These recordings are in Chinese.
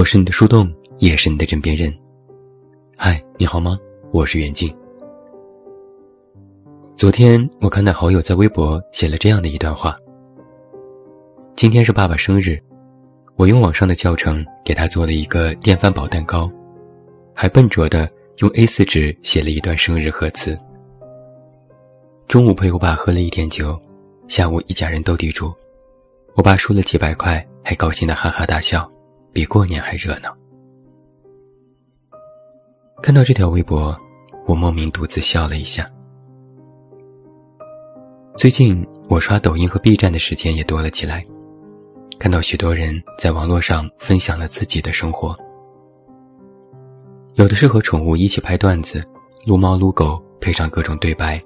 我是你的树洞，也是你的枕边人。嗨，你好吗？我是袁静。昨天我看到好友在微博写了这样的一段话：今天是爸爸生日，我用网上的教程给他做了一个电饭煲蛋糕，还笨拙的用 A4 纸写了一段生日贺词。中午陪我爸喝了一点酒，下午一家人斗地主，我爸输了几百块，还高兴的哈哈大笑，比过年还热闹。看到这条微博，我莫名独自笑了一下。最近我刷抖音和 B 站的时间也多了起来，看到许多人在网络上分享了自己的生活，有的是和宠物一起拍段子，撸猫撸狗，配上各种对白。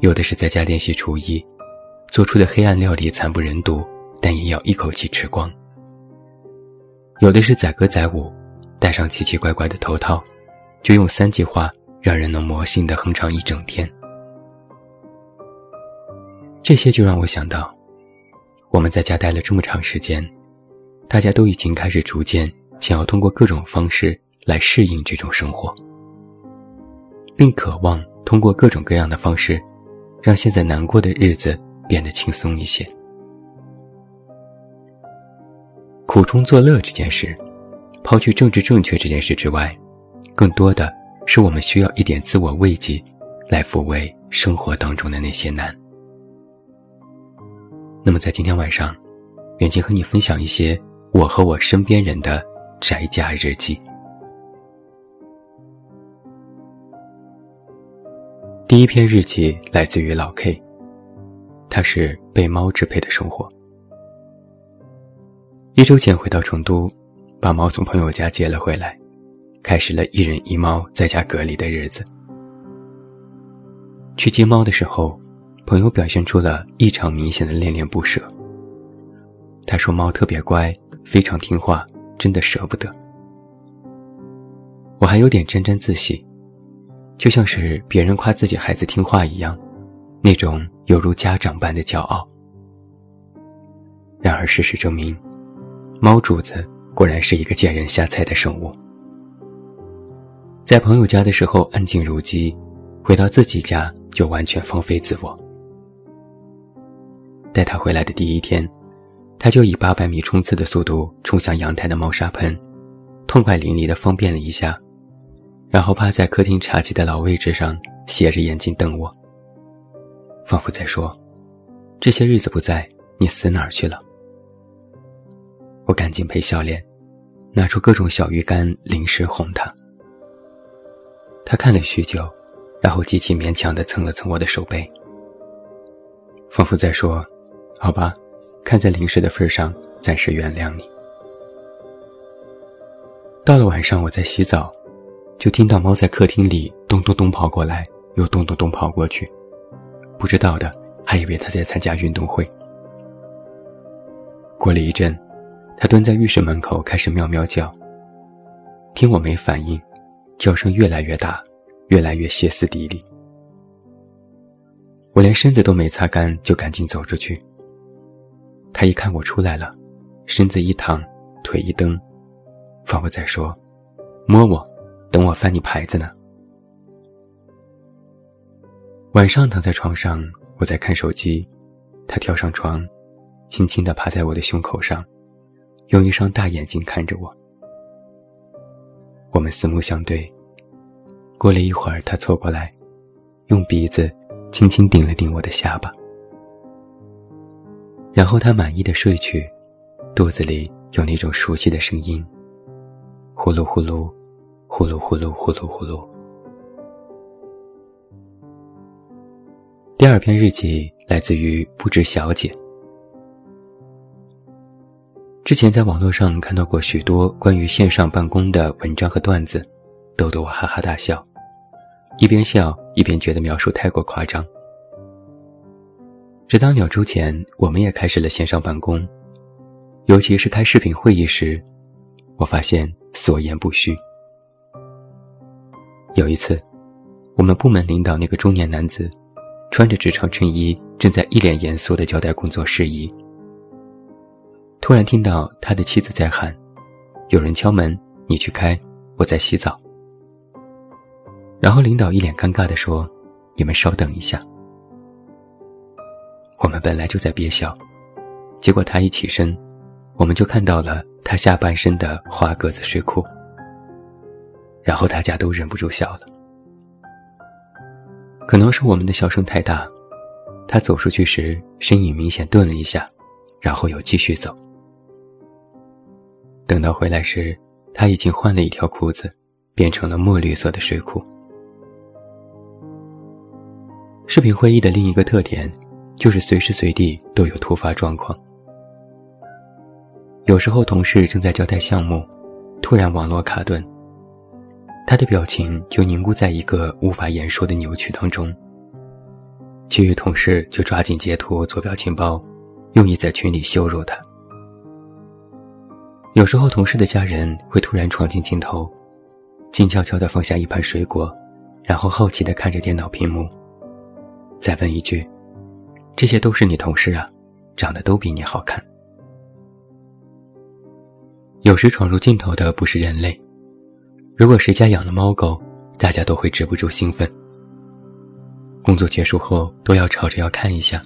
有的是在家练习厨艺，做出的黑暗料理惨不忍睹，但也要一口气吃光。有的是载歌载舞，戴上奇奇怪怪的头套，就用三句话让人能魔性的哼唱一整天。这些就让我想到，我们在家待了这么长时间，大家都已经开始逐渐想要通过各种方式来适应这种生活，并渴望通过各种各样的方式。让现在难过的日子变得轻松一些。苦中作乐这件事，抛去政治正确这件事之外，更多的是我们需要一点自我慰藉，来抚慰生活当中的那些难。那么，在今天晚上，远近和你分享一些我和我身边人的宅家日记。第一篇日记来自于老 K，他是被猫支配的生活。一周前回到成都，把猫从朋友家接了回来，开始了一人一猫在家隔离的日子。去接猫的时候，朋友表现出了异常明显的恋恋不舍。他说猫特别乖，非常听话，真的舍不得。我还有点沾沾自喜。就像是别人夸自己孩子听话一样，那种犹如家长般的骄傲。然而事实证明，猫主子果然是一个见人下菜的生物。在朋友家的时候安静如鸡，回到自己家就完全放飞自我。带他回来的第一天，他就以八百米冲刺的速度冲向阳台的猫砂盆，痛快淋漓地方便了一下。然后趴在客厅茶几的老位置上，斜着眼睛瞪我，仿佛在说：“这些日子不在，你死哪儿去了？”我赶紧陪笑脸，拿出各种小鱼干、零食哄他。他看了许久，然后极其勉强地蹭了蹭我的手背，仿佛在说：“好吧，看在零食的份上，暂时原谅你。”到了晚上，我在洗澡。就听到猫在客厅里咚咚咚跑过来，又咚咚咚跑过去，不知道的还以为它在参加运动会。过了一阵，他蹲在浴室门口开始喵喵叫。听我没反应，叫声越来越大，越来越歇斯底里。我连身子都没擦干，就赶紧走出去。他一看我出来了，身子一躺，腿一蹬，仿佛在说：“摸我。”等我翻你牌子呢。晚上躺在床上，我在看手机，他跳上床，轻轻地趴在我的胸口上，用一双大眼睛看着我。我们四目相对。过了一会儿，他凑过来，用鼻子轻轻顶了顶我的下巴，然后他满意的睡去，肚子里有那种熟悉的声音，呼噜呼噜。呼噜呼噜呼噜呼噜。第二篇日记来自于不知小姐。之前在网络上看到过许多关于线上办公的文章和段子，逗得我哈哈大笑，一边笑一边觉得描述太过夸张。直到两周前，我们也开始了线上办公，尤其是开视频会议时，我发现所言不虚。有一次，我们部门领导那个中年男子，穿着职场衬衣，正在一脸严肃地交代工作事宜。突然听到他的妻子在喊：“有人敲门，你去开，我在洗澡。”然后领导一脸尴尬地说：“你们稍等一下。”我们本来就在憋笑，结果他一起身，我们就看到了他下半身的花格子睡裤。然后大家都忍不住笑了。可能是我们的笑声太大，他走出去时身影明显顿了一下，然后又继续走。等到回来时，他已经换了一条裤子，变成了墨绿色的睡裤。视频会议的另一个特点，就是随时随地都有突发状况。有时候同事正在交代项目，突然网络卡顿，他的表情就凝固在一个无法言说的扭曲当中。其余同事就抓紧截图做表情包，用意在群里羞辱他。有时候同事的家人会突然闯进镜头，静悄悄地放下一盘水果，然后好奇地看着电脑屏幕。再问一句：“这些都是你同事啊，长得都比你好看。”有时闯入镜头的不是人类，如果谁家养了猫狗，大家都会止不住兴奋。工作结束后都要吵着要看一下。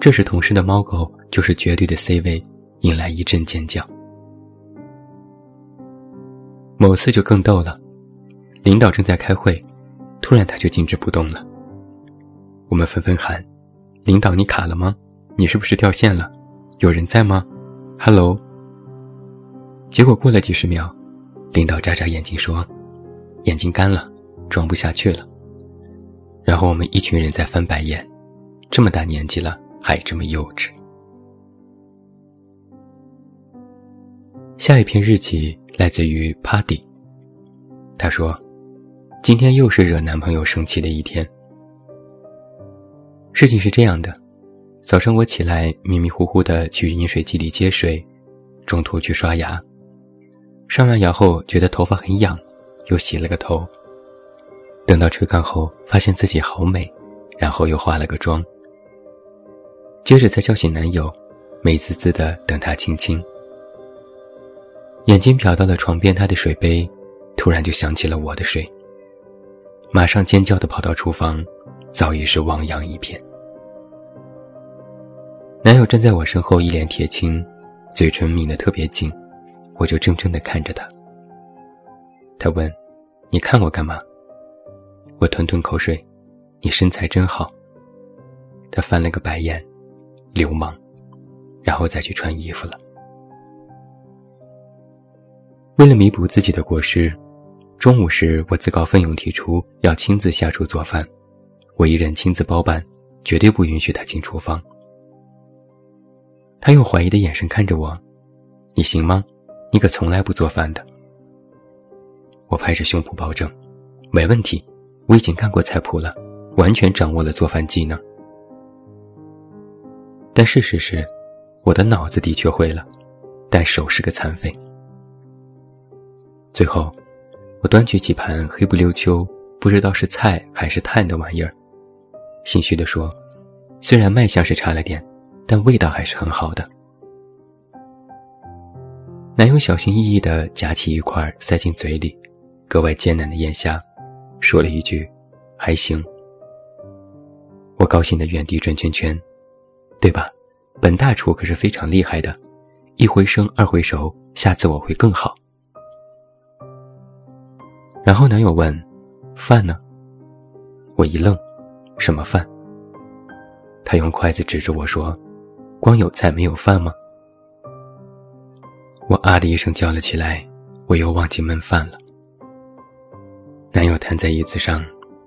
这时同事的猫狗就是绝对的 C 位，引来一阵尖叫。某次就更逗了，领导正在开会，突然他就静止不动了。我们纷纷喊：“领导，你卡了吗？你是不是掉线了？有人在吗？”“Hello。”结果过了几十秒，领导眨眨眼睛说：“眼睛干了，装不下去了。”然后我们一群人在翻白眼，这么大年纪了还这么幼稚。下一篇日记来自于 Paddy，他说：“今天又是惹男朋友生气的一天。”事情是这样的，早上我起来迷迷糊糊的去饮水机里接水，中途去刷牙，刷完牙后觉得头发很痒，又洗了个头。等到吹干后，发现自己好美，然后又化了个妆。接着再叫醒男友，美滋滋的等他亲亲。眼睛瞟到了床边他的水杯，突然就想起了我的水，马上尖叫的跑到厨房。早已是汪洋一片。男友站在我身后，一脸铁青，嘴唇抿得特别紧，我就怔怔地看着他。他问：“你看我干嘛？”我吞吞口水：“你身材真好。”他翻了个白眼：“流氓。”然后再去穿衣服了。为了弥补自己的过失，中午时我自告奋勇提出要亲自下厨做饭。我一人亲自包办，绝对不允许他进厨房。他用怀疑的眼神看着我：“你行吗？你可从来不做饭的。”我拍着胸脯保证：“没问题，我已经看过菜谱了，完全掌握了做饭技能。”但事实是，我的脑子的确会了，但手是个残废。最后，我端起几盘黑不溜秋、不知道是菜还是碳的玩意儿。心虚地说：“虽然卖相是差了点，但味道还是很好的。”男友小心翼翼地夹起一块塞进嘴里，格外艰难地咽下，说了一句：“还行。”我高兴的原地转圈圈，对吧？本大厨可是非常厉害的，一回生二回熟，下次我会更好。然后男友问：“饭呢？”我一愣。什么饭？他用筷子指着我说：“光有菜没有饭吗？”我啊的一声叫了起来，我又忘记焖饭了。男友瘫在椅子上，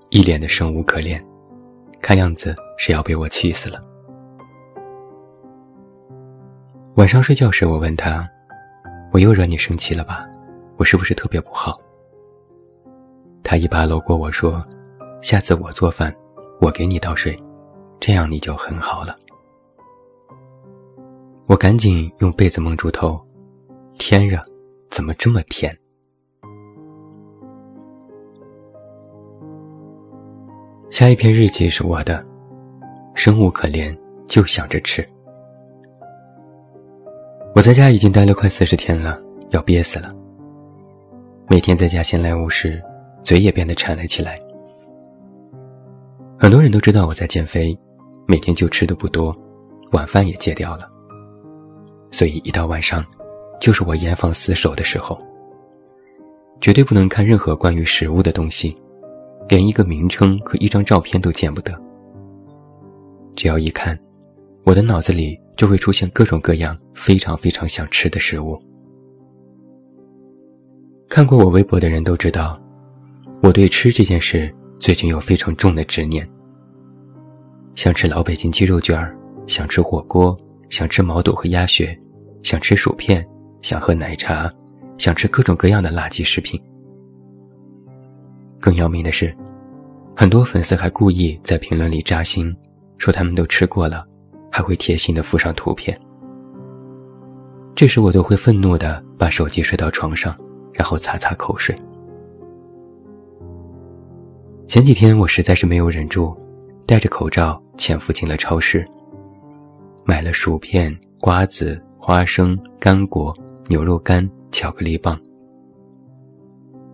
一脸的生无可恋，看样子是要被我气死了。晚上睡觉时，我问他：“我又惹你生气了吧？我是不是特别不好？”他一把搂过我说：“下次我做饭。”我给你倒水，这样你就很好了。我赶紧用被子蒙住头，天热，怎么这么甜？下一篇日记是我的，生无可恋，就想着吃。我在家已经待了快四十天了，要憋死了。每天在家闲来无事，嘴也变得馋了起来。很多人都知道我在减肥，每天就吃的不多，晚饭也戒掉了。所以一到晚上，就是我严防死守的时候。绝对不能看任何关于食物的东西，连一个名称和一张照片都见不得。只要一看，我的脑子里就会出现各种各样非常非常想吃的食物。看过我微博的人都知道，我对吃这件事最近有非常重的执念。想吃老北京鸡肉卷儿，想吃火锅，想吃毛肚和鸭血，想吃薯片，想喝奶茶，想吃各种各样的垃圾食品。更要命的是，很多粉丝还故意在评论里扎心，说他们都吃过了，还会贴心的附上图片。这时我都会愤怒的把手机摔到床上。然后擦擦口水。前几天我实在是没有忍住，戴着口罩潜伏进了超市，买了薯片、瓜子、花生、干果、牛肉干、巧克力棒。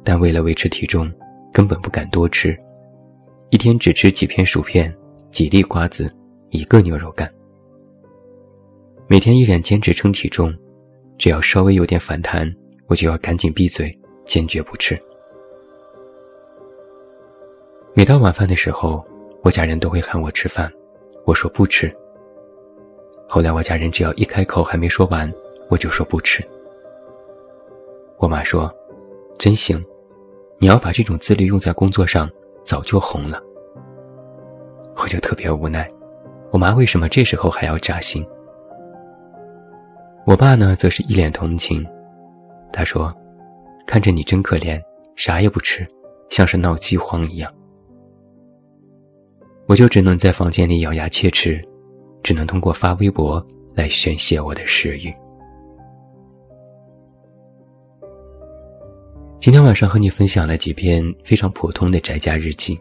但为了维持体重，根本不敢多吃，一天只吃几片薯片、几粒瓜子、一个牛肉干。每天依然坚持称体重，只要稍微有点反弹。我就要赶紧闭嘴，坚决不吃。每到晚饭的时候，我家人都会喊我吃饭，我说不吃。后来我家人只要一开口还没说完，我就说不吃。我妈说：“真行，你要把这种自律用在工作上，早就红了。”我就特别无奈，我妈为什么这时候还要扎心？我爸呢，则是一脸同情。他说：“看着你真可怜，啥也不吃，像是闹饥荒一样。”我就只能在房间里咬牙切齿，只能通过发微博来宣泄我的食欲。今天晚上和你分享了几篇非常普通的宅家日记。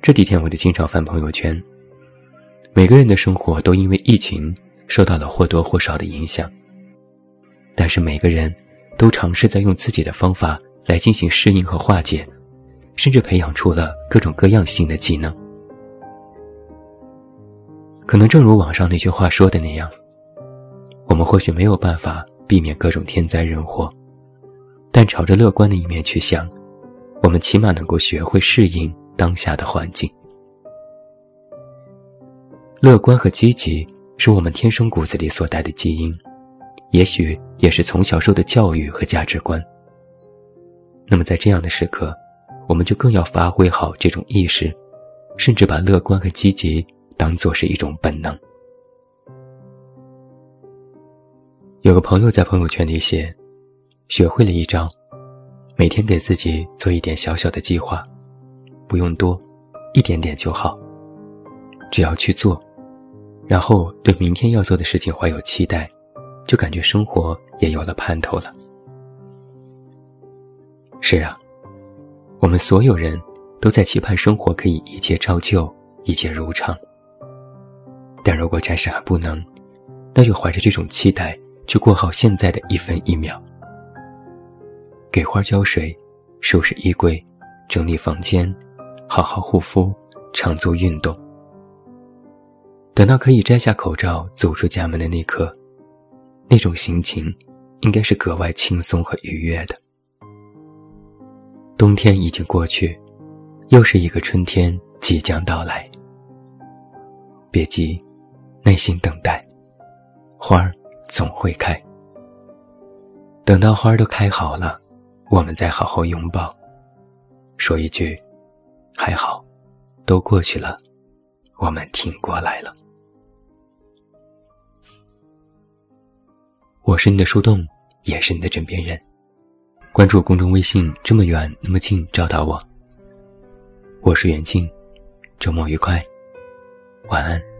这几天我就经常翻朋友圈，每个人的生活都因为疫情受到了或多或少的影响。但是每个人，都尝试在用自己的方法来进行适应和化解，甚至培养出了各种各样新的技能。可能正如网上那句话说的那样，我们或许没有办法避免各种天灾人祸，但朝着乐观的一面去想，我们起码能够学会适应当下的环境。乐观和积极是我们天生骨子里所带的基因。也许也是从小受的教育和价值观。那么在这样的时刻，我们就更要发挥好这种意识，甚至把乐观和积极当做是一种本能。有个朋友在朋友圈里写，学会了一招，每天给自己做一点小小的计划，不用多，一点点就好，只要去做，然后对明天要做的事情怀有期待。就感觉生活也有了盼头了。是啊，我们所有人都在期盼生活可以一切照旧，一切如常。但如果暂时还不能，那就怀着这种期待，去过好现在的一分一秒。给花浇水，收拾衣柜，整理房间，好好护肤，常做运动。等到可以摘下口罩走出家门的那刻。那种心情，应该是格外轻松和愉悦的。冬天已经过去，又是一个春天即将到来。别急，耐心等待，花儿总会开。等到花儿都开好了，我们再好好拥抱，说一句：“还好，都过去了，我们挺过来了。”我是你的树洞，也是你的枕边人。关注公众微信，这么远那么近，找到我。我是袁静，周末愉快，晚安。